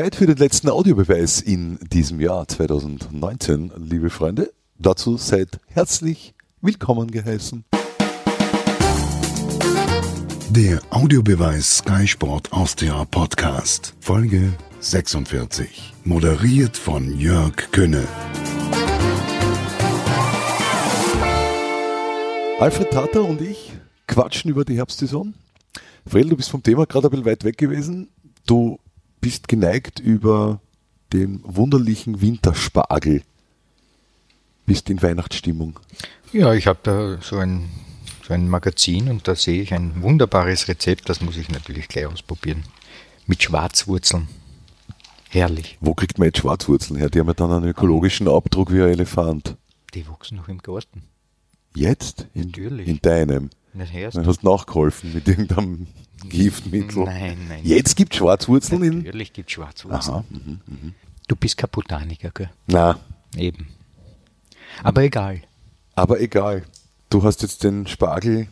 Zeit für den letzten Audiobeweis in diesem Jahr 2019, liebe Freunde. Dazu seid herzlich willkommen geheißen. Der Audiobeweis Sky Sport Austria Podcast, Folge 46. Moderiert von Jörg Könne. Alfred Tata und ich quatschen über die Herbstsaison. Fredel, du bist vom Thema gerade ein bisschen weit weg gewesen. Du bist geneigt über den wunderlichen Winterspargel. Bist in Weihnachtsstimmung. Ja, ich habe da so ein, so ein Magazin und da sehe ich ein wunderbares Rezept, das muss ich natürlich gleich ausprobieren. Mit Schwarzwurzeln. Herrlich. Wo kriegt man jetzt Schwarzwurzeln her? Die haben ja dann einen ökologischen Abdruck wie ein Elefant. Die wachsen noch im Garten. Jetzt? In, Natürlich. In deinem? Nicht erst. Dann hast du nachgeholfen mit irgendeinem Giftmittel. Nein, nein. Jetzt gibt es Schwarzwurzeln in. Natürlich gibt es Schwarzwurzeln. Aha. Mhm, mhm. Du bist kein Botaniker, gell? Na, Eben. Aber egal. aber egal. Du hast jetzt den Spargel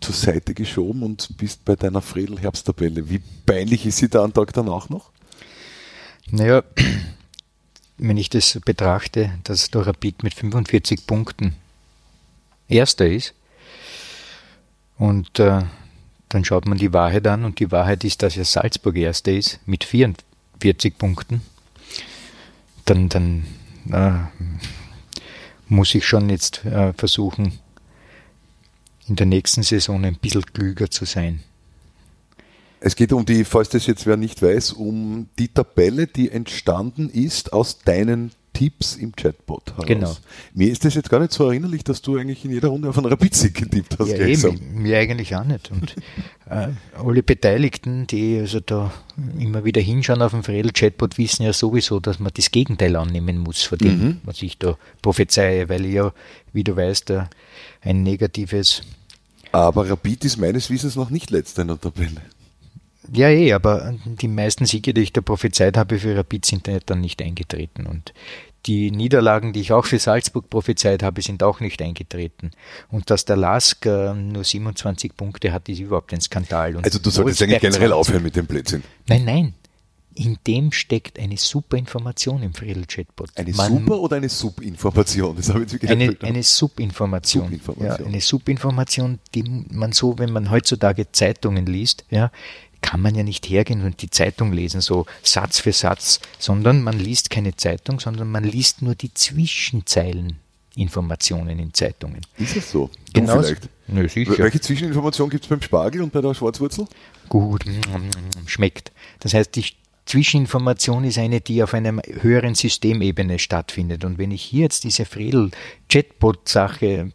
zur Seite geschoben und bist bei deiner Fredel-Herbsttabelle. Wie peinlich ist sie da einen Tag danach noch? Naja, wenn ich das betrachte, dass der Rapid mit 45 Punkten Erster ist und äh, dann schaut man die Wahrheit an und die Wahrheit ist, dass ja Salzburg Erster ist mit 44 Punkten, dann, dann äh, muss ich schon jetzt äh, versuchen, in der nächsten Saison ein bisschen klüger zu sein. Es geht um die, falls das jetzt wer nicht weiß, um die Tabelle, die entstanden ist aus deinen Tipps im Chatbot heraus. Genau. Mir ist das jetzt gar nicht so erinnerlich, dass du eigentlich in jeder Runde auf einen Rapid-Sieg getippt hast. Ja, eben, mir eigentlich auch nicht. Und äh, alle Beteiligten, die also da immer wieder hinschauen auf den Fredel-Chatbot, wissen ja sowieso, dass man das Gegenteil annehmen muss von dem, Mhm. was ich da prophezeie, weil ich ja, wie du weißt, äh, ein negatives Aber Rapid ist meines Wissens noch nicht letzter in der Tabelle. Ja, eh, aber die meisten Siege, die ich da prophezeit habe für Rapid, sind dann nicht eingetreten. Und die Niederlagen, die ich auch für Salzburg prophezeit habe, sind auch nicht eingetreten. Und dass der Lask äh, nur 27 Punkte hat, ist überhaupt ein Skandal. Und Also du solltest eigentlich generell 20. aufhören mit dem Blödsinn. Nein, nein. In dem steckt eine super Information im Fredel-Chatbot. Eine Man- Super- oder eine Subinformation? Das habe ich jetzt eine, eine Subinformation. Subinformation. Ja, eine Subinformation, die man so, wenn man heutzutage Zeitungen liest, ja, kann man ja nicht hergehen und die Zeitung lesen, so Satz für Satz, sondern man liest keine Zeitung, sondern man liest nur die Zwischenzeilen Informationen in Zeitungen. Ist es so? Du Genau. vielleicht. Nö, sicher. Welche Zwischeninformation gibt es beim Spargel und bei der Schwarzwurzel? gut, schmeckt. Das heißt, die Zwischeninformation ist eine, die auf einer höheren Systemebene stattfindet. Und wenn ich hier jetzt diese Fredel-Chatbot-Sache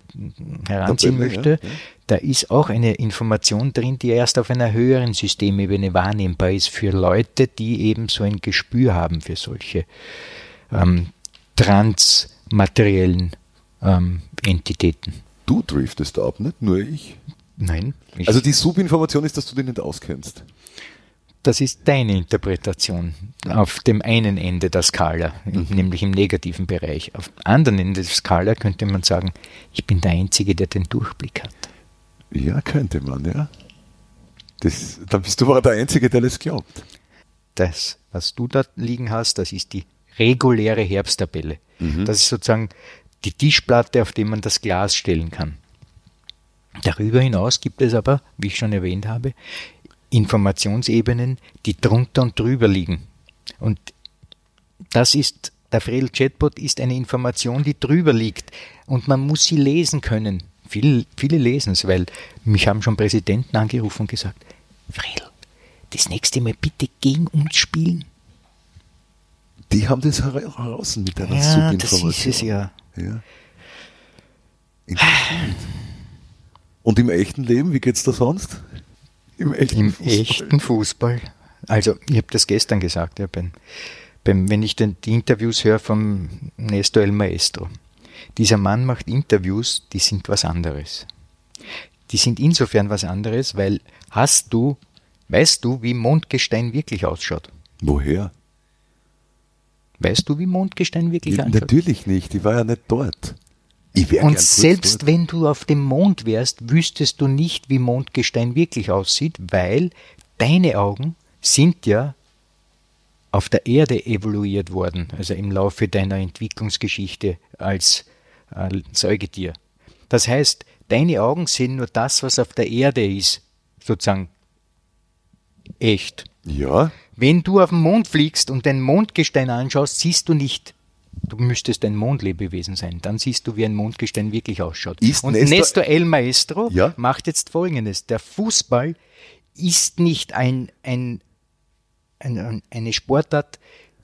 heranziehen möchte, ja, ja. da ist auch eine Information drin, die erst auf einer höheren Systemebene wahrnehmbar ist für Leute, die eben so ein Gespür haben für solche ähm, transmateriellen ähm, Entitäten. Du driftest ab, nicht nur ich. Nein, ich, Also die Subinformation ist, dass du dich nicht auskennst. Das ist deine Interpretation auf dem einen Ende der Skala, im- nämlich im negativen Bereich. Auf dem anderen Ende der Skala könnte man sagen, ich bin der Einzige, der den Durchblick hat. Ja, könnte man, ja. Das, dann bist du aber der Einzige, der das glaubt. Das, was du da liegen hast, das ist die reguläre Herbsttabelle. Das ist sozusagen die Tischplatte, auf der man das Glas stellen kann. Darüber hinaus gibt es aber, wie ich schon erwähnt habe, Informationsebenen, die drunter und drüber liegen. Und das ist, der Fredel Chatbot ist eine Information, die drüber liegt. Und man muss sie lesen können. Viele, viele lesen es, weil mich haben schon Präsidenten angerufen und gesagt, Fredel, das nächste Mal bitte gegen uns spielen. Die haben das hera- heraus mit deiner Ja, das Subinformation. ist es ja. Ja. Und im echten Leben, wie geht's da sonst? Im echten Im Fußball? echten Fußball. Also, ich habe das gestern gesagt, ja, beim, beim, wenn ich den, die Interviews höre vom Nestor El Maestro. Dieser Mann macht Interviews, die sind was anderes. Die sind insofern was anderes, weil hast du, weißt du, wie Mondgestein wirklich ausschaut? Woher? Weißt du, wie Mondgestein wirklich ausschaut? natürlich nicht, ich war ja nicht dort. Und selbst dort. wenn du auf dem Mond wärst, wüsstest du nicht, wie Mondgestein wirklich aussieht, weil deine Augen sind ja auf der Erde evoluiert worden, also im Laufe deiner Entwicklungsgeschichte als äh, Säugetier. Das heißt, deine Augen sehen nur das, was auf der Erde ist, sozusagen echt. Ja. Wenn du auf den Mond fliegst und den Mondgestein anschaust, siehst du nicht, du müsstest ein Mondlebewesen sein. Dann siehst du, wie ein Mondgestein wirklich ausschaut. Ist und Nestor- Nestor, El Maestro Ja. macht jetzt Folgendes. Der Fußball ist nicht ein, ein, ein, ein- eine Sportart,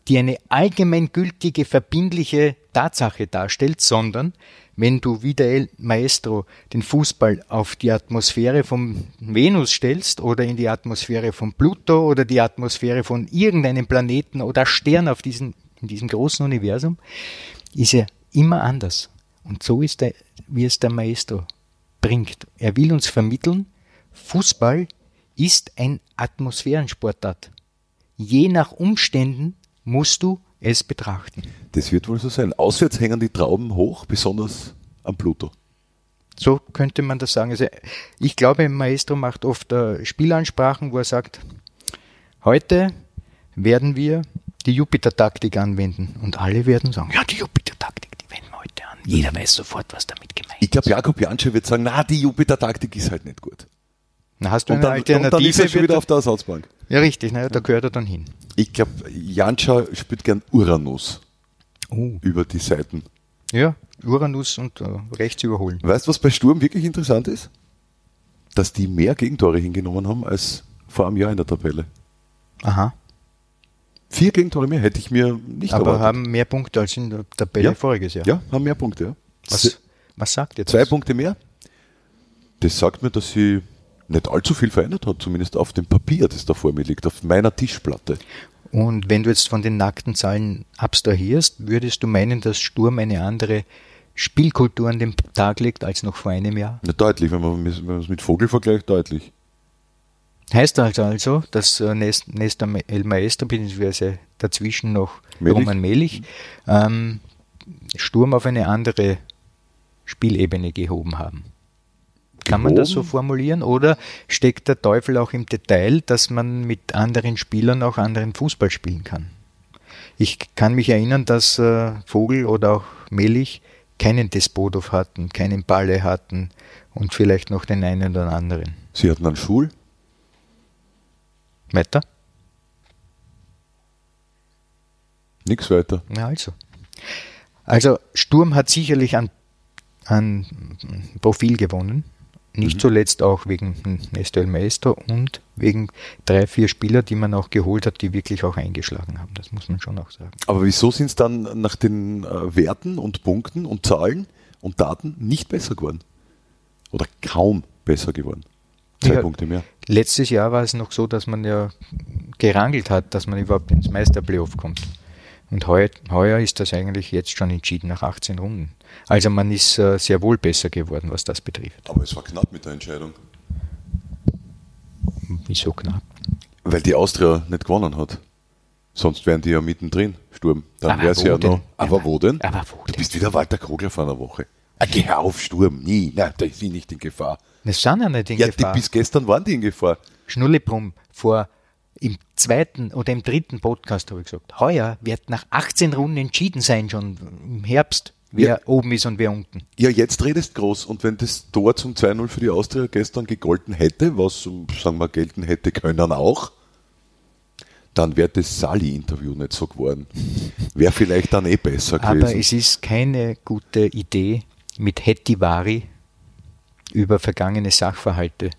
die eine allgemeingültige, verbindliche Tatsache darstellt, sondern wenn du wie der El Maestro den Fußball auf die Atmosphäre von Venus stellst oder in die Atmosphäre von Pluto oder die Atmosphäre von irgendeinem Planeten oder Stern auf diesem, in diesem großen Universum, ist er immer anders. Und so ist er, wie es der Maestro bringt. Er will uns vermitteln, Fußball ist ein Atmosphärensportart. Je nach Umständen musst du es betrachten. Das wird wohl so sein. Auswärts hängen die Trauben hoch, besonders am Pluto. So könnte man das sagen. Also ich glaube, Maestro macht oft äh, Spielansprachen, wo er sagt, heute werden wir die Jupiter-Taktik anwenden. Und alle werden sagen, ja, die Jupiter-Taktik, die wenden wir heute an. Jeder weiß sofort, was damit gemeint Ich glaube, Jakob Jansche wird sagen, na, die Jupiter-Taktik ist halt nicht gut. Na, hast du Und eine dann, und dann Alternative? ist er schon wieder er- auf der Ersatzbank. ja, richtig, ne, da gehört er dann hin. Ich glaube, Janscha spielt gern Uranus Oh. über die Seiten. Ja, Uranus und äh, rechts überholen. Weißt du, was bei Sturm wirklich interessant ist? Dass die mehr Gegentore hingenommen haben als vor einem Jahr in der Tabelle. Aha. Vier Gegentore mehr hätte ich mir nicht Aber erwartet. haben mehr Punkte als in der Tabelle Ja. voriges Jahr. ja, haben mehr Punkte. Ja. Was, was sagt ihr das? Zwei Punkte mehr. Das sagt mir, dass sie nicht allzu viel verändert hat, zumindest auf dem Papier, das da vor mir liegt, auf meiner Tischplatte. Und wenn du jetzt von den nackten Zahlen abstrahierst, würdest du meinen, dass Sturm eine andere Spielkultur an den Tag legt als noch vor einem Jahr? Na, deutlich, wenn man wenn man es mit Vogel vergleicht, deutlich. Heißt also also, dass äh, Nest- Nestor Ma- El Maestro bzw. dazwischen noch Melich. Roman Melich ähm, Sturm auf eine andere Spielebene gehoben haben? Kann man das so formulieren? Oder steckt der Teufel auch im Detail, dass man mit anderen Spielern auch anderen Fußball spielen kann? Ich kann mich erinnern, dass äh, Vogel oder auch Melich keinen Despotov hatten, keinen Balle hatten und vielleicht noch den einen oder anderen. Sie hatten einen Schul, Weiter? nichts weiter. Na also. Also Sturm hat sicherlich an, an Profil gewonnen. Nicht zuletzt auch wegen Nestor Maestro und wegen drei, vier Spieler, die man auch geholt hat, die wirklich auch eingeschlagen haben. Das muss man schon auch sagen. Aber wieso sind es dann nach den äh, Werten und Punkten und Zahlen und Daten nicht besser geworden? Oder kaum besser geworden? Zwei Ja. Punkte mehr. Letztes Jahr war es noch so, dass man ja gerangelt hat, dass man überhaupt ins Meisterplayoff kommt. Und heuer, heuer ist das eigentlich jetzt schon entschieden nach 18 Runden. Also man ist äh, sehr wohl besser geworden, was das betrifft. Aber es war knapp mit der Entscheidung. Wieso knapp? Weil die Austria nicht gewonnen hat. Sonst wären die ja mittendrin, Sturm. Dann Aber wäre es wo ja denn? noch. Aber wo denn? aber wo du denn? bist wieder Walter Kogler vor einer Woche. Geh auf, Sturm. Nie. Nein, da ist sie nicht in Gefahr. Das sind ja nicht in ja, Gefahr. Die, bis gestern waren die in Gefahr. Schnullebrumm vor im zweiten oder im dritten Podcast habe ich gesagt, heuer wird nach 18 Runden entschieden sein, schon im Herbst, wer Ja. oben ist und wer unten. Ja, jetzt redest groß. Und wenn das Tor zum 2-0 für die Austria gestern gegolten hätte, was, sagen wir, gelten hätte können auch, dann wäre das Sali-Interview nicht so geworden. Wäre vielleicht dann eh besser gewesen. Aber es ist keine gute Idee, mit Hetivari über vergangene Sachverhalte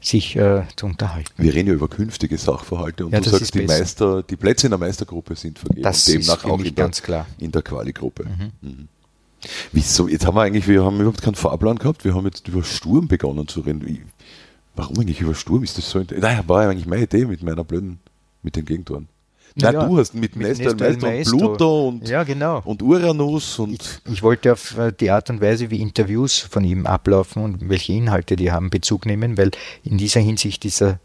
sich äh, zu unterhalten. Wir reden ja über künftige Sachverhalte und Ja, du sagst, ist die. Meister, die Plätze in der Meistergruppe sind vergeben. Das ist demnach für auch mich in der, ganz klar. in der Quali-Gruppe. Mhm. Wieso? Jetzt haben wir eigentlich, wir haben überhaupt keinen Fahrplan gehabt. Wir haben jetzt über Sturm begonnen zu reden. Wie, warum eigentlich über Sturm? Ist das so? Naja, war ja eigentlich meine Idee mit meiner blöden, mit den Gegentoren. Na, Ja, du hast mit, mit Nestor, Nestor Meister und Maestro. Pluto und, Ja, genau. und Uranus und Ich wollte auf äh, die Art und Weise, wie Interviews von ihm ablaufen und welche Inhalte die haben, Bezug nehmen, weil in dieser Hinsicht ist er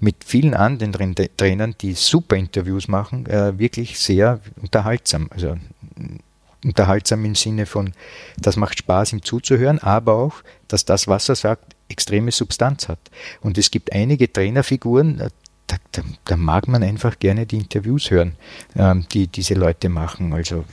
mit vielen anderen Train- Trainern, die super Interviews machen, äh, wirklich sehr unterhaltsam. Also mm, unterhaltsam im Sinne von, das macht Spaß, ihm zuzuhören, aber auch, dass das, was er sagt, extreme Substanz hat. Und es gibt einige Trainerfiguren, äh, da, da, da, mag man einfach gerne die Interviews hören, ähm, die diese Leute machen. Also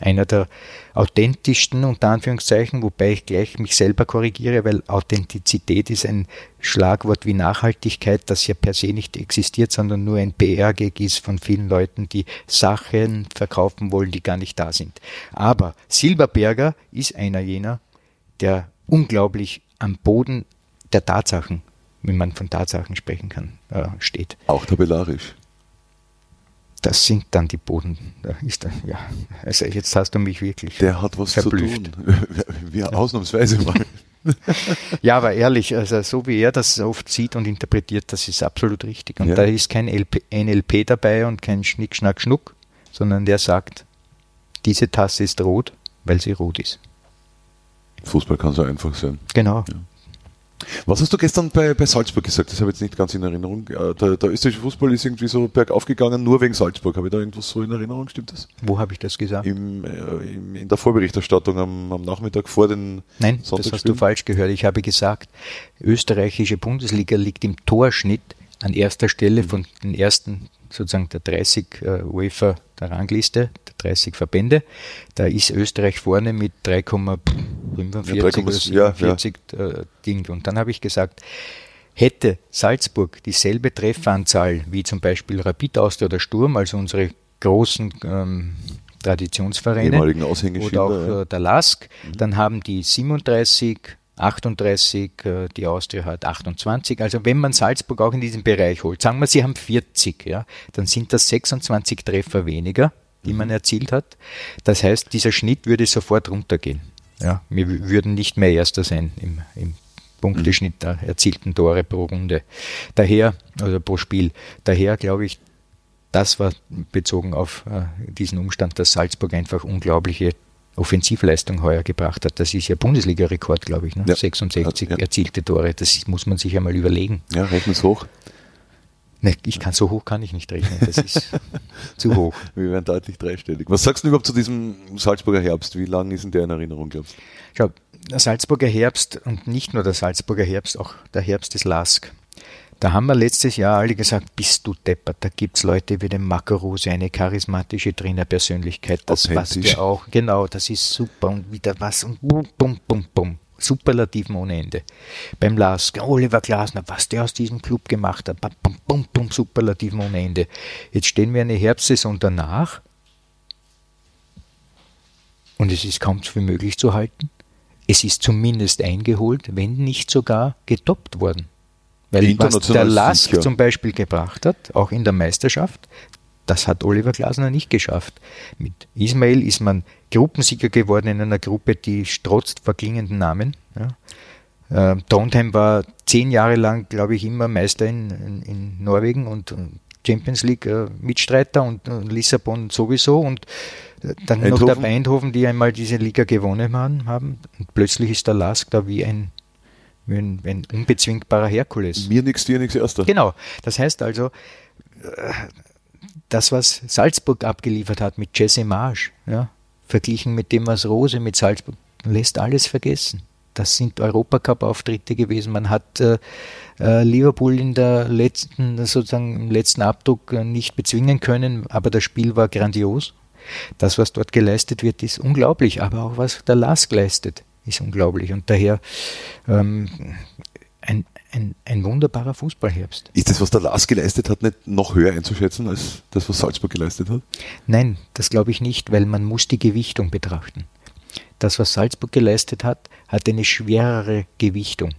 einer der authentischsten, unter Anführungszeichen, wobei ich gleich mich selber korrigiere, weil Authentizität ist ein Schlagwort wie Nachhaltigkeit, das ja per se nicht existiert, sondern nur ein PR-Gag ist von vielen Leuten, die Sachen verkaufen wollen, die gar nicht da sind. Aber Silberberger ist einer jener, der unglaublich am Boden der Tatsachen, wenn man von Tatsachen sprechen kann, äh, steht. Auch tabellarisch das sind dann die Boden. Da ist er, ja. Also jetzt hast du mich wirklich. Der hat was verblüfft. zu tun. Wir ja. ausnahmsweise mal. ja, aber ehrlich, also so wie er das oft sieht und interpretiert, das ist absolut richtig. Und ja. da ist kein LP, NLP dabei und kein Schnick, Schnack, Schnuck, sondern der sagt, diese Tasse ist rot, weil sie rot ist. Fußball kann so einfach sein. Genau. Ja. Was hast du gestern bei, bei Salzburg gesagt? Das habe ich jetzt nicht ganz in Erinnerung. Äh, der, der österreichische Fußball ist irgendwie so bergauf gegangen, nur wegen Salzburg. Habe ich da irgendwas so in Erinnerung? Stimmt das? Wo habe ich das gesagt? Im, äh, im, in der Vorberichterstattung am, am Nachmittag vor den Nein, das hast du falsch gehört. Ich habe gesagt, österreichische Bundesliga liegt im Torschnitt an erster Stelle von den ersten sozusagen der 30 äh, UEFA der Rangliste, der 30 Verbände. Da ist Österreich vorne mit 3,45 ja, 47 ja, ja. Äh, Ding. Und dann habe ich gesagt, hätte Salzburg dieselbe Trefferanzahl wie zum Beispiel Rapid Austria oder Sturm, also unsere großen ähm, Traditionsvereine oder auch äh, der LASK, mhm. dann haben die 37 38, äh, die Austria hat 28. Also wenn man Salzburg auch in diesem Bereich holt, sagen wir, sie haben 40, ja, dann sind das 26 Treffer weniger, die man mhm. erzielt hat. Das heißt, dieser Schnitt würde sofort runtergehen. Ja, wir würden nicht mehr Erster sein im, im Punkteschnitt der erzielten Tore pro Runde. Daher, oder pro Spiel. Daher glaube ich, das war bezogen auf äh, diesen Umstand, dass Salzburg einfach unglaubliche Offensivleistung heuer gebracht hat. Das ist ja Bundesliga-Rekord, glaube ich. Ne? Ja. 66 ja. erzielte Tore. Das muss man sich einmal überlegen. Ja, rechnen es hoch. Ne, ich kann so hoch kann ich nicht rechnen. Das ist zu hoch. Wir werden deutlich dreistellig. Was sagst du überhaupt zu diesem Salzburger Herbst? Wie lange ist denn der in Erinnerung, glaubst du? Schau, der Salzburger Herbst und nicht nur der Salzburger Herbst, auch der Herbst des Lask da haben wir letztes Jahr alle gesagt, bist du deppert, da gibt es Leute wie den Makarose, eine charismatische Trainerpersönlichkeit, das passt ja auch, genau, das ist super und wieder was und bum, bum, bum, bum. Superlativen ohne Ende. Beim Lars, Oliver Glasner, was der aus diesem Club gemacht hat, bum, bum, bum, Superlativen ohne Ende. Jetzt stehen wir eine Herbstsaison danach und es ist kaum wie möglich zu halten. Es ist zumindest eingeholt, wenn nicht sogar getoppt worden. Weil was der Lask sicher. zum Beispiel gebracht hat, auch in der Meisterschaft, das hat Oliver Glasner nicht geschafft. Mit Ismail ist man Gruppensieger geworden in einer Gruppe, die strotzt vor klingenden Namen. Ja. Äh, Trondheim war zehn Jahre lang, glaube ich, immer Meister in, in, in Norwegen und Champions League äh, Mitstreiter und, und, Lissabon sowieso und äh, dann Eindhoven. noch der Eindhoven, die einmal diese Liga gewonnen haben. Und plötzlich ist der Lask da wie ein wie ein, ein unbezwingbarer Herkules. Mir nichts, dir nichts, erster. Genau. Das heißt also, äh, das, was Salzburg abgeliefert hat mit Jesse Marsch, ja, verglichen mit dem, was Rose mit Salzburg, lässt alles vergessen. Das sind Europacup-Auftritte gewesen. Man hat äh, äh, Liverpool in der letzten, sozusagen im letzten Abdruck äh, nicht bezwingen können, aber das Spiel war grandios. Das, was dort geleistet wird, ist unglaublich, aber auch was der Lask leistet ist unglaublich. Und daher ähm, ein, ein, ein wunderbarer Fußballherbst. Ist das, was der Lars geleistet hat, nicht noch höher einzuschätzen als das, was Salzburg geleistet hat? Nein, das glaube ich nicht, weil man muss die Gewichtung betrachten. Das, was Salzburg geleistet hat, hat eine schwerere Gewichtung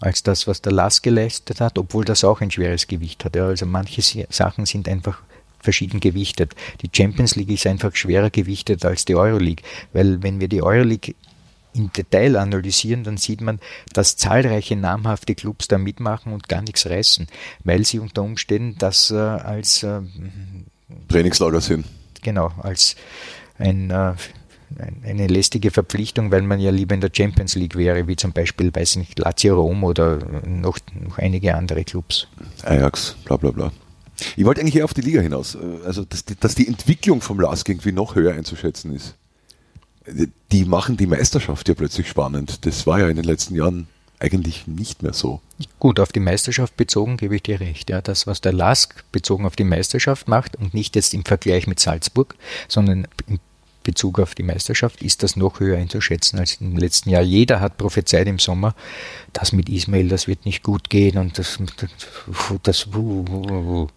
als das, was der Lars geleistet hat, obwohl das auch ein schweres Gewicht hat. Ja, also manche Sachen sind einfach verschieden gewichtet. Die Champions League ist einfach schwerer gewichtet als die Euroleague, weil wenn wir die Euroleague im Detail analysieren, dann sieht man, dass zahlreiche namhafte Clubs da mitmachen und gar nichts reißen, weil sie unter Umständen das äh, als äh, Trainingslager sind. Genau, als ein, äh, eine lästige Verpflichtung, weil man ja lieber in der Champions League wäre, wie zum Beispiel, weiß nicht, Lazio Rom oder noch, noch einige andere Clubs. Ajax, bla bla bla. Ich wollte eigentlich eher auf die Liga hinaus, äh, also dass die, dass die Entwicklung vom LASK irgendwie noch höher einzuschätzen ist die machen die Meisterschaft ja plötzlich spannend. Das war ja in den letzten Jahren eigentlich nicht mehr so. Gut, auf die Meisterschaft bezogen gebe ich dir recht. Ja, das, was der Lask bezogen auf die Meisterschaft macht und nicht jetzt im Vergleich mit Salzburg, sondern im Bezug auf die Meisterschaft ist das noch höher einzuschätzen als im letzten Jahr. Jeder hat prophezeit im Sommer, das mit Ismail, das wird nicht gut gehen und das. das, das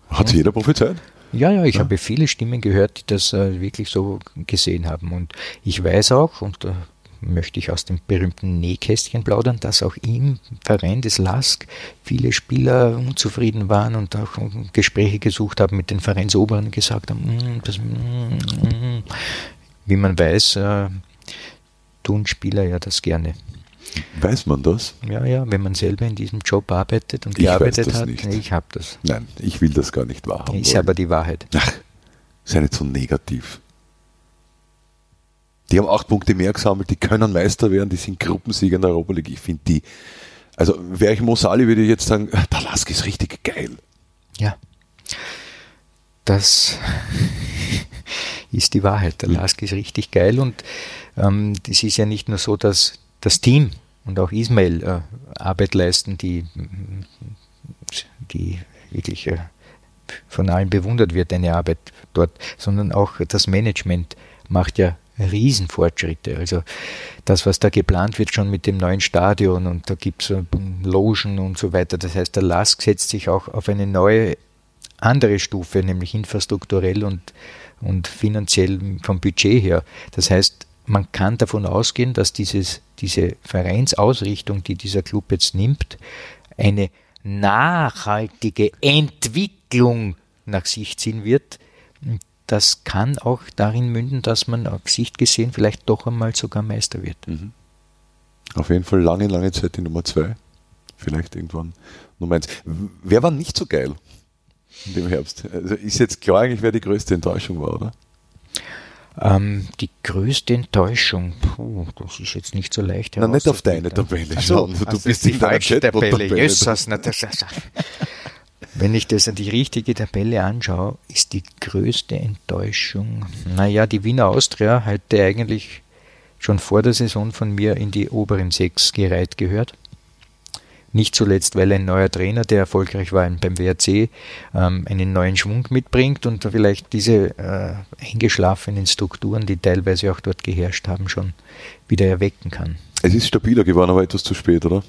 hat ja. jeder prophezeit? Ja, ja, ich ja. habe viele Stimmen gehört, die das äh, wirklich so gesehen haben. Und ich weiß auch, und äh, möchte ich aus dem berühmten Nähkästchen plaudern, dass auch im Verein des LASK viele Spieler unzufrieden waren und auch Gespräche gesucht haben mit den Vereinsoberen und gesagt haben, mm, das, mm, mm, wie man weiß, äh, tun Spieler ja das gerne. Weiß man das? Ja, ja, wenn man selber in diesem Job arbeitet und ich gearbeitet hat. Nicht. Ich habe das. Nein, ich will das gar nicht wahrhaben. Ist wollen. aber die Wahrheit. Ach, ja nicht so negativ. Die haben acht Punkte mehr gesammelt, die können Meister werden, die sind Gruppensieger in der Europa League. Ich finde die, also wäre ich Mosali, würde ich jetzt sagen, der Lask ist richtig geil. Ja. Das ist die Wahrheit. Der Lask ist richtig geil und ähm, das ist ja nicht nur so, dass das Team und auch Ismail äh, Arbeit leisten, die, die wirklich äh, von allen bewundert wird, eine Arbeit dort, sondern auch das Management macht ja Riesenfortschritte. Also das, was da geplant wird, schon mit dem neuen Stadion und da gibt es Logen und so weiter. Das heißt, der LASK setzt sich auch auf eine neue, andere Stufe, nämlich infrastrukturell und und finanziell vom Budget her. Das heißt, man kann davon ausgehen, dass dieses, diese Vereinsausrichtung, die dieser Club jetzt nimmt, eine nachhaltige Entwicklung nach sich ziehen wird. Das kann auch darin münden, dass man auf Sicht gesehen vielleicht doch einmal sogar Meister wird. Mhm. Auf jeden Fall lange, lange Zeit die Nummer zwei. Vielleicht irgendwann Nummer eins. Wer war nicht so geil? in dem Herbst. Also ist jetzt klar eigentlich, wer die größte Enttäuschung war, oder? Ähm, die größte Enttäuschung, puh, das ist jetzt nicht so leicht. Na, nicht auf deine Tabelle also, schauen. Du also bist die falsche Tabelle. Tabelle. Jesus, na, das, also, wenn ich das die richtige Tabelle anschaue, ist die größte Enttäuschung, naja, die Wiener Austria hätte eigentlich schon vor der Saison von mir in die oberen sechs gereiht gehört. Nicht zuletzt, weil ein neuer Trainer, der erfolgreich war beim WRC, ähm, einen neuen Schwung mitbringt und vielleicht diese äh, eingeschlafenen Strukturen, die teilweise auch dort geherrscht haben, schon wieder erwecken kann. Es ist stabiler geworden, aber etwas zu spät, oder?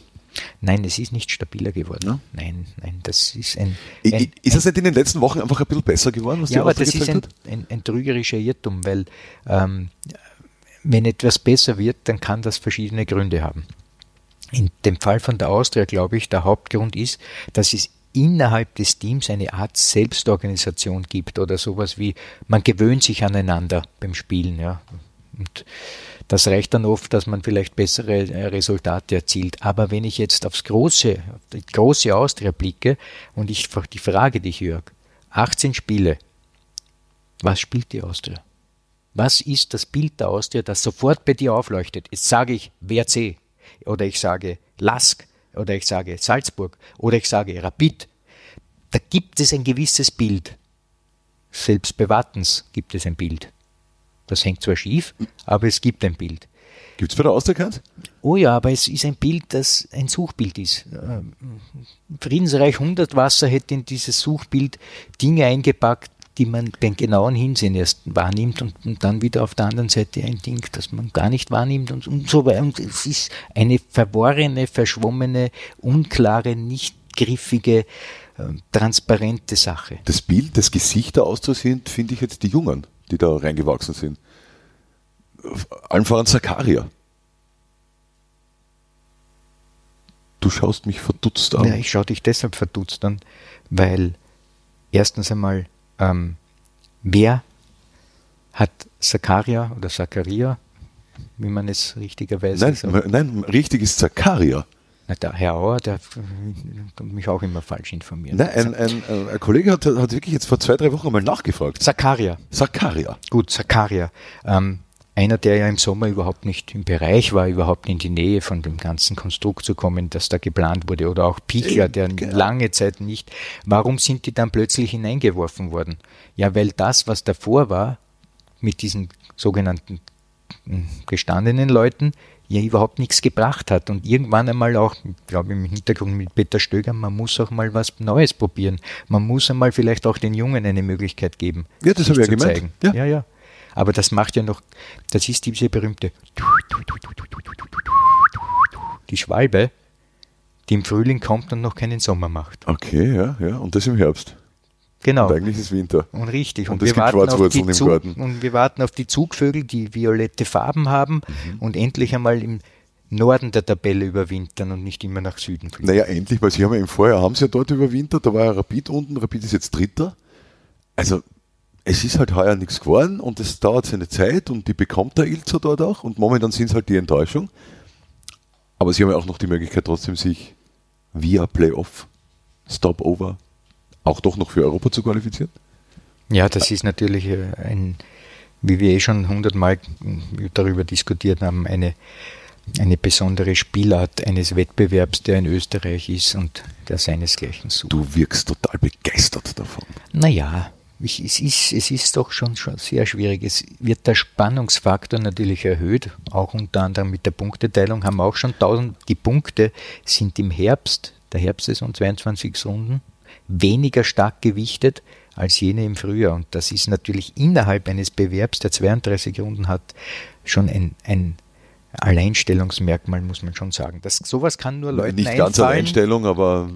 Nein, es ist nicht stabiler geworden. Ja? Nein, nein, das ist ein, ein Ist es nicht in den letzten Wochen einfach ein bisschen besser geworden, was ja, aber das ist ein, ein, ein, trügerischer Irrtum, weil ähm, wenn etwas besser wird, dann kann das verschiedene Gründe haben. In dem Fall von der Austria, glaube ich, der Hauptgrund ist, dass es innerhalb des Teams eine Art Selbstorganisation gibt oder sowas wie, man gewöhnt sich aneinander beim Spielen, ja. Und das reicht dann oft, dass man vielleicht bessere äh, Resultate erzielt. Aber wenn ich jetzt aufs große, auf die große Austria blicke und ich die Frage dich, Jörg, 18 Spiele, was spielt die Austria? Was ist das Bild der Austria, das sofort bei dir aufleuchtet? Jetzt sage ich WRC, oder ich sage Lask oder ich sage Salzburg oder ich sage Rapid, da gibt es ein gewisses Bild. Selbst bei Wattens gibt es ein Bild. Das hängt zwar schief, aber es gibt ein Bild. Gibt es bei der Austria Oh ja, aber es ist ein Bild, das ein Suchbild ist. Friedensreich 100 Wasser hätte in dieses Suchbild Dinge eingepackt, die man beim genauen Hinsehen erst wahrnimmt und, und, dann wieder auf der anderen Seite ein Ding, das man gar nicht wahrnimmt und, und so weiter. Und es ist eine verworrene, verschwommene, unklare, nicht griffige, äh, transparente Sache. Das Bild, das Gesicht da auszusehen, finde ich jetzt die Jungen, die da reingewachsen sind. Allen voran Zakaria. Du schaust mich verdutzt an. Ja, ich schaue dich deshalb verdutzt an, weil erstens einmal ähm, wer hat Zakaria oder Zakaria, wie man es richtigerweise nein, sagt? Nein, richtig ist Zakaria. Na, der Herr Auer, der kommt mich auch immer falsch informieren. Nein, ein, ein, ein, Kollege hat, hat wirklich jetzt vor zwei, drei Wochen mal nachgefragt. Zakaria. Zakaria. Gut, Zakaria. Ähm, einer, der ja im Sommer überhaupt nicht im Bereich war, überhaupt in die Nähe von dem ganzen Konstrukt zu kommen, das da geplant wurde, oder auch Pichler, der genau. lange Zeit nicht. Warum sind die dann plötzlich hineingeworfen worden? Ja, weil das, was davor war, mit diesen sogenannten gestandenen Leuten ja überhaupt nichts gebracht hat. Und irgendwann einmal auch, glaube ich, im Hintergrund mit Peter Stöger, man muss auch mal was Neues probieren. Man muss einmal vielleicht auch den Jungen eine Möglichkeit geben. Ja, das habe ich ja gemeint. Zeigen. Ja. ja, ja. Aber das macht ja noch, das ist diese berühmte die Schwalbe, die im Frühling kommt und noch keinen Sommer macht. Okay, ja, ja. Und das im Herbst. Genau. Und eigentlich ist Winter. Und richtig. Und, und warten auf die im Zug, Garten. Und wir warten auf die Zugvögel, die violette Farben haben mhm. und endlich einmal im Norden der Tabelle überwintern und nicht immer nach Süden fliegen. Naja, endlich, weil sie haben ja im Vorjahr haben sie ja dort überwintert, da war ja Rapid unten, Rapid ist jetzt Dritter. Also es ist halt heuer nichts geworden und es dauert seine Zeit und die bekommt der Ilzer dort auch und momentan sind es halt die Enttäuschung. Aber sie haben ja auch noch die Möglichkeit trotzdem sich via Playoff, Stopover auch doch noch für Europa zu qualifizieren? Ja, das ist natürlich äh, ein, wie wir eh schon hundertmal darüber diskutiert haben, eine, eine besondere Spielart eines Wettbewerbs, der in Österreich ist und der seinesgleichen sucht. Du wirkst total begeistert davon. Naja, ich, es, ist, es ist doch schon, schon sehr schwierig. Es wird der Spannungsfaktor natürlich erhöht, auch unter anderem mit der Punkteteilung haben wir auch schon 1000. Die Punkte sind im Herbst, der Herbstsaison 22 Runden, weniger stark gewichtet als jene im Frühjahr. Und das ist natürlich innerhalb eines Bewerbs, der 32 Runden hat, schon ein, ein Alleinstellungsmerkmal, muss man schon sagen. Das, sowas kann nur Leuten Nicht ganz einfallen. Alleinstellung, aber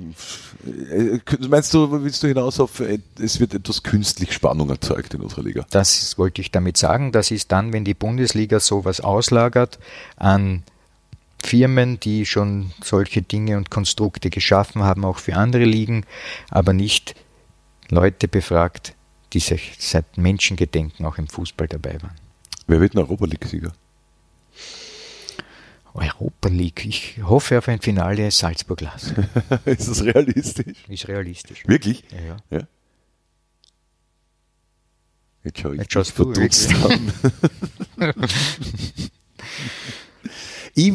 äh, meinst du, willst du hinaus auf, äh, es wird etwas künstlich Spannung erzeugt in unserer Liga? Das wollte ich damit sagen. Das ist dann, wenn die Bundesliga sowas auslagert an Firmen, die schon solche Dinge und Konstrukte geschaffen haben, auch für andere Ligen, aber nicht Leute befragt, die sich seit Menschengedenken auch im Fußball dabei waren. Wer wird ein Europa League-Sieger? Europa League. Ich hoffe auf ein Finale Salzburg-Glas. ist das realistisch? Ist realistisch. Wirklich? Ja. ja. ja. Jetzt schau ich Jetzt schaust du an. Ich,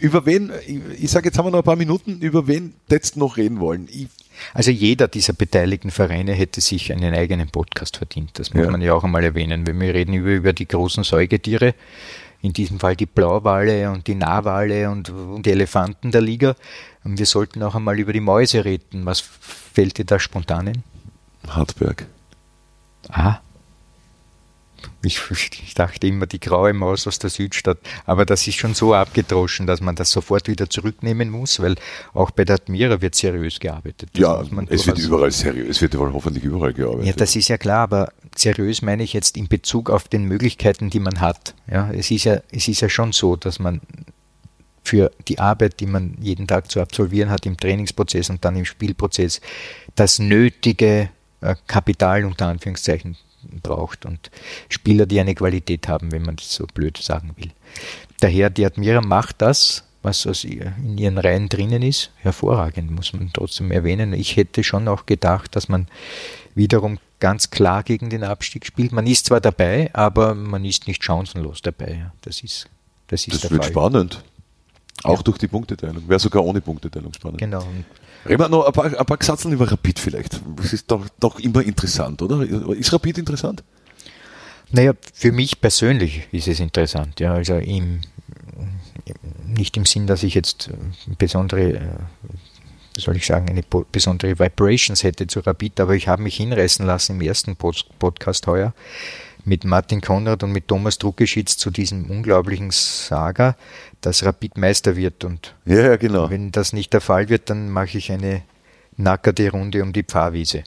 über wen, ich, ich sage, jetzt haben wir noch ein paar Minuten, über wen jetzt noch reden wollen. Ich, also jeder dieser beteiligten Vereine hätte sich einen eigenen Podcast verdient. Das muss ja. man ja auch einmal erwähnen. Wenn wir reden über, über die großen Säugetiere, in diesem Fall die Blauwale und die Narwale und, und die Elefanten der Liga. Und wir sollten auch einmal über die Mäuse reden. Was fällt dir da spontan ein? Hartberg. Ah, ich, ich, dachte immer die graue Maus aus der Südstadt, aber das ist schon so abgedroschen, dass man das sofort wieder zurücknehmen muss, weil auch bei der Admira wird seriös gearbeitet. Das ja, es wird überall seriös, es wird hoffentlich überall gearbeitet. Ja, das ist ja klar, aber seriös meine ich jetzt in Bezug auf den Möglichkeiten, die man hat. Ja, es ist ja, es ist ja schon so, dass man für die Arbeit, die man jeden Tag zu absolvieren hat im Trainingsprozess und dann im Spielprozess, das nötige äh, Kapital unter Anführungszeichen braucht und Spieler, die eine Qualität haben, wenn man das so blöd sagen will. Daher, die Admira macht das, was aus in ihren Reihen drinnen ist, hervorragend, muss man trotzdem erwähnen. Ich hätte schon auch gedacht, dass man wiederum ganz klar gegen den Abstieg spielt. Man ist zwar dabei, aber man ist nicht chancenlos dabei. Das ist, das ist das der wird Fall. spannend. Auch ja. durch die Punkteteilung. Wäre sogar ohne Punkteteilung spannend. Genau. Reden wir noch ein paar, ein paar Gesatzeln über Rapid vielleicht. Das ist doch, doch immer interessant, oder? Ist Rapid interessant? Naja, für mich persönlich ist es interessant. Ja, also im, nicht im Sinn, dass ich jetzt besondere, soll ich sagen, eine besondere Vibrations hätte zu Rapid, aber ich habe mich hinreißen lassen im ersten Podcast heuer mit Martin Konrad und mit Thomas Druckeschitz zu diesem unglaublichen Saga, dass Rapid Meister wird. Und ja, ja, genau. wenn das nicht der Fall wird, dann mache ich eine nackerte Runde um die Pfarrwiese.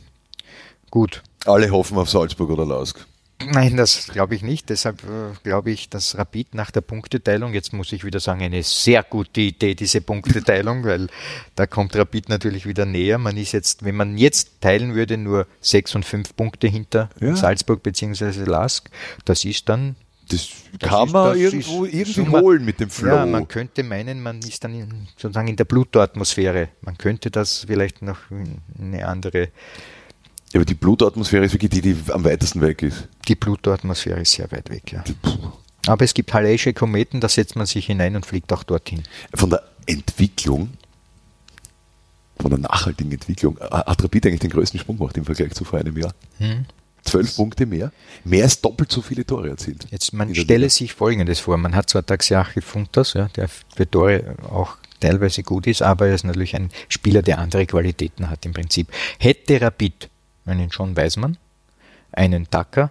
Gut. Alle hoffen auf Salzburg oder Lausk. Nein, das glaube ich nicht. Deshalb äh, glaube ich, dass Rapid nach der Punkteteilung, jetzt muss ich wieder sagen, eine sehr gute Idee, diese Punkteteilung, weil da kommt Rapid natürlich wieder näher. Man ist jetzt, wenn man jetzt teilen würde, nur sechs und fünf Punkte hinter ja. Salzburg bzw. Lask. Das ist dann das, das kann ist, man das irgendwo irgendwie so holen mit dem Flow. Ja, man könnte meinen, man ist dann in, sozusagen in der Pluto-Atmosphäre. Man könnte das vielleicht noch in eine andere aber die Pluto-Atmosphäre ist wirklich die, die am weitesten weg ist. Die Pluto-Atmosphäre ist sehr weit weg, ja. Aber es gibt Halley'sche Kometen, da setzt man sich hinein und fliegt auch dorthin. Von der Entwicklung, von der nachhaltigen Entwicklung, hat Rapid eigentlich den größten Sprung gemacht im Vergleich zu vor einem Jahr. Hm. zwölf Punkte mehr, mehr als doppelt so viele Tore erzielt. Jetzt, man stelle sich Folgendes vor. Man hat zwar Taxiachi Funtas, ja, der für Tore auch teilweise gut ist, aber er ist natürlich ein Spieler, der andere Qualitäten hat im Prinzip. Hätte Rapid einen John Weismann, einen Tucker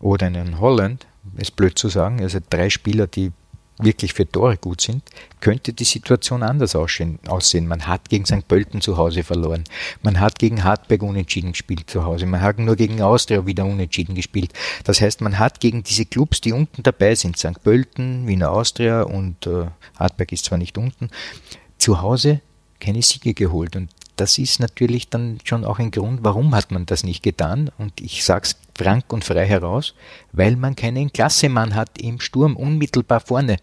oder einen Holland, ist blöd zu sagen, also drei Spieler, die wirklich für Tore gut sind, könnte die Situation anders aussehen. Man hat gegen St. Pölten zu Hause verloren. Man hat gegen Hartberg unentschieden gespielt zu Hause. Man hat nur gegen Austria wieder unentschieden gespielt. Das heißt, man hat gegen diese Clubs, die unten dabei sind, St. Pölten, Wiener Austria und äh, Hartberg ist zwar nicht unten, zu Hause keine Siege geholt. Und das ist natürlich dann schon auch ein Grund, warum hat man das nicht getan. Und ich sage es frank und frei heraus, weil man keinen Klassemann hat im Sturm unmittelbar vorne.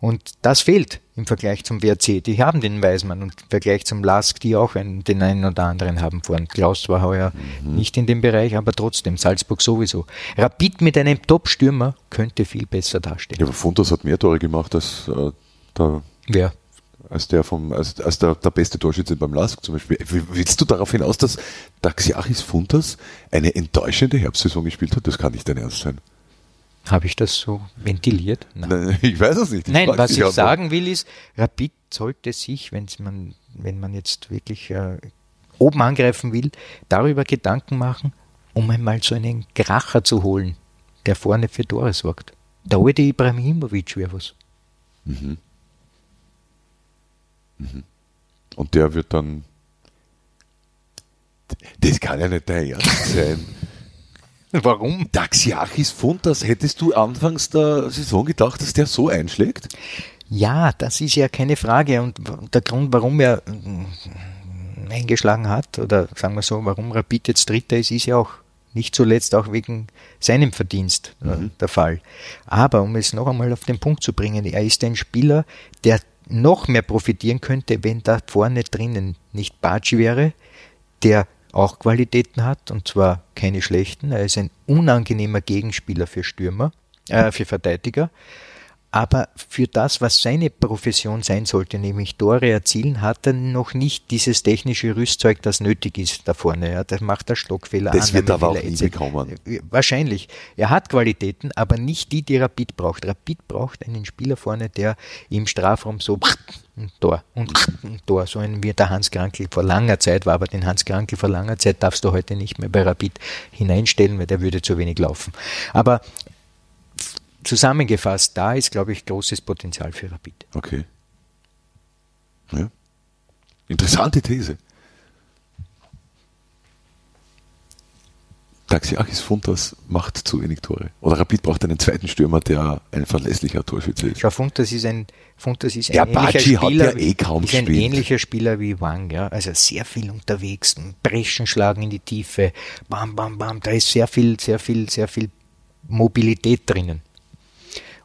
Und das fehlt im Vergleich zum WRC. Die haben den Weismann und im Vergleich zum Lask, die auch einen, den einen oder anderen haben vorne. Klaus war heuer mhm. nicht in dem Bereich, aber trotzdem, Salzburg sowieso. Rapid mit einem Top-Stürmer könnte viel besser dastehen. Ja, aber Funtos hat mehr Tore gemacht als äh, der. Wer? Als der vom, als, als der, der beste Torschütze beim Lask zum Beispiel. Willst du darauf hinaus, dass Daxiachis Funtas eine enttäuschende Herbstsaison gespielt hat? Das kann nicht dein Ernst sein. Habe ich das so ventiliert? Nein, Nein ich weiß es nicht. Ich Nein, was ich sagen will ist, Rapid sollte sich, wenn man, wenn man jetzt wirklich äh, oben angreifen will, darüber Gedanken machen, um einmal so einen Kracher zu holen, der vorne für Tore sorgt. Der alte Ibrahimovic wäre was. Mhm. Und der wird dann. Das kann ja nicht dein Ernst sein. Warum? Daxiachis Funtas, hättest du anfangs der Saison gedacht, dass der so einschlägt? Ja, das ist ja keine Frage. Und der Grund, warum er mm, eingeschlagen hat, oder sagen wir so, warum Rapid jetzt Dritter ist, ist ja auch nicht zuletzt auch wegen seinem Verdienst äh, mhm. der Fall. Aber um es noch einmal auf den Punkt zu bringen, er ist ein Spieler, der noch mehr profitieren könnte, wenn da vorne drinnen nicht Baci wäre, der auch Qualitäten hat, und zwar keine schlechten. Er ist ein unangenehmer Gegenspieler für Stürmer, äh, für Verteidiger. Aber für das, was seine Profession sein sollte, nämlich Tore erzielen, hat er noch nicht dieses technische Rüstzeug, das nötig ist da vorne. Ja, das macht er Stockfehler. Das wird er aber auch nie bekommen. Wahrscheinlich. Er hat Qualitäten, aber nicht die, die Rapid braucht. Rapid braucht einen Spieler vorne, der im Strafraum so ein Tor und ein Tor, so ein wie der Hans Krankel vor langer Zeit war, aber den Hans Krankel vor langer Zeit darfst du heute nicht mehr bei Rapid hineinstellen, weil der würde zu wenig laufen. Aber zusammengefasst, da ist, glaube ich, großes Potenzial für Rapid. Okay. Ja. Interessante These. Taxiachis Funtas macht zu wenig Tore. Oder Rapid braucht einen zweiten Stürmer, der ein verlässlicher Torschütze ist. Ja, Funtas ist ein, Funtas ist ein ähnlicher Spieler, hat ja eh kaum ist ein ähnlicher Spieler wie Wang, ja. Also sehr viel unterwegs, Breschen schlagen in die Tiefe, bam, bam, bam. Da ist sehr viel, sehr viel, sehr viel Mobilität drinnen.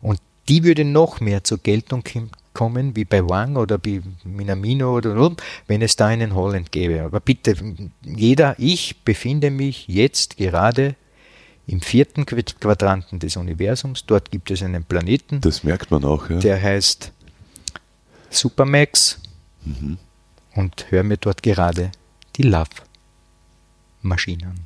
Und die würde noch mehr zur Geltung kommen, wie bei Wang oder bei Minamino oder wenn es da einen Holland gäbe. Aber bitte, jeder, ich befinde mich jetzt gerade im vierten Quadranten des Universums. Dort gibt es einen Planeten. Das merkt man auch, ja. Der heißt Supermax. Mhm. Und höre mir dort gerade die Love-Maschinen an.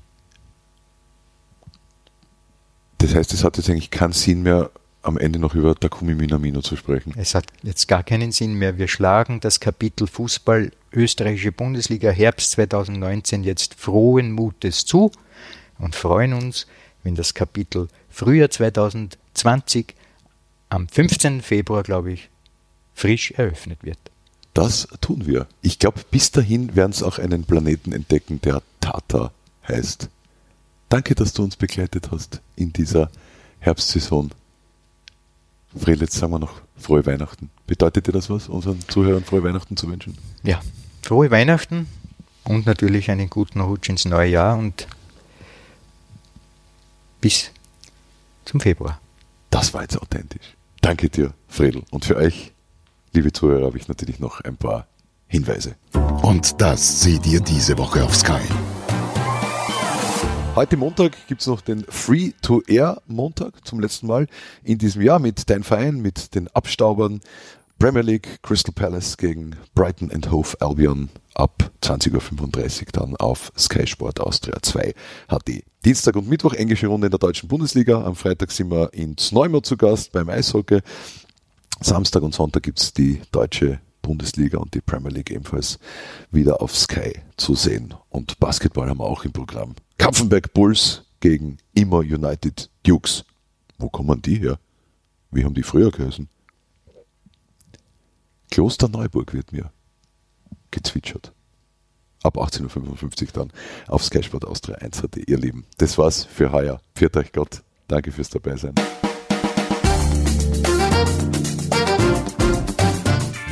Das heißt, es hat jetzt eigentlich keinen Sinn mehr, am Ende noch über Takumi Minamino zu sprechen. Es hat jetzt gar keinen Sinn mehr. Wir schlagen das Kapitel Fußball österreichische Bundesliga Herbst 2019 jetzt frohen Mutes zu und freuen uns, wenn das Kapitel Frühjahr 2020 am 15. Februar, glaube ich, frisch eröffnet wird. Das tun wir. Ich glaube, bis dahin werden es auch einen Planeten entdecken, der Tata heißt. Danke, dass du uns begleitet hast in dieser Herbstsaison. Friedl, jetzt sagen wir noch frohe Weihnachten. Bedeutet dir das was, unseren Zuhörern frohe Weihnachten zu wünschen? Ja, frohe Weihnachten und natürlich einen guten Rutsch ins neue Jahr und bis zum Februar. Das war jetzt authentisch. Danke dir, Friedl. Und für euch, liebe Zuhörer, habe ich natürlich noch ein paar Hinweise. Und das seht ihr diese Woche auf Sky. Heute Montag gibt es noch den Free-to-Air Montag zum letzten Mal in diesem Jahr mit Dein Verein, mit den Abstaubern Premier League, Crystal Palace gegen Brighton and Hove Albion ab 20.35 Uhr dann auf Sky Sport Austria 2 HD. Dienstag und Mittwoch englische Runde in der deutschen Bundesliga. Am Freitag sind wir in Zneumer zu Gast beim Eishockey. Samstag und Sonntag gibt es die deutsche Bundesliga und die Premier League ebenfalls wieder auf Sky zu sehen. Und Basketball haben wir auch im Programm. Kapfenberg Bulls gegen Immer United Dukes. Wo kommen die her? Wie haben die früher geheißen? Klosterneuburg wird mir gezwitschert. Ab 18.55 Uhr dann auf Sky Sport Austria 1 hatte ihr Lieben. Das war's für heuer. Pfiat euch Gott. Danke fürs Dabeisein.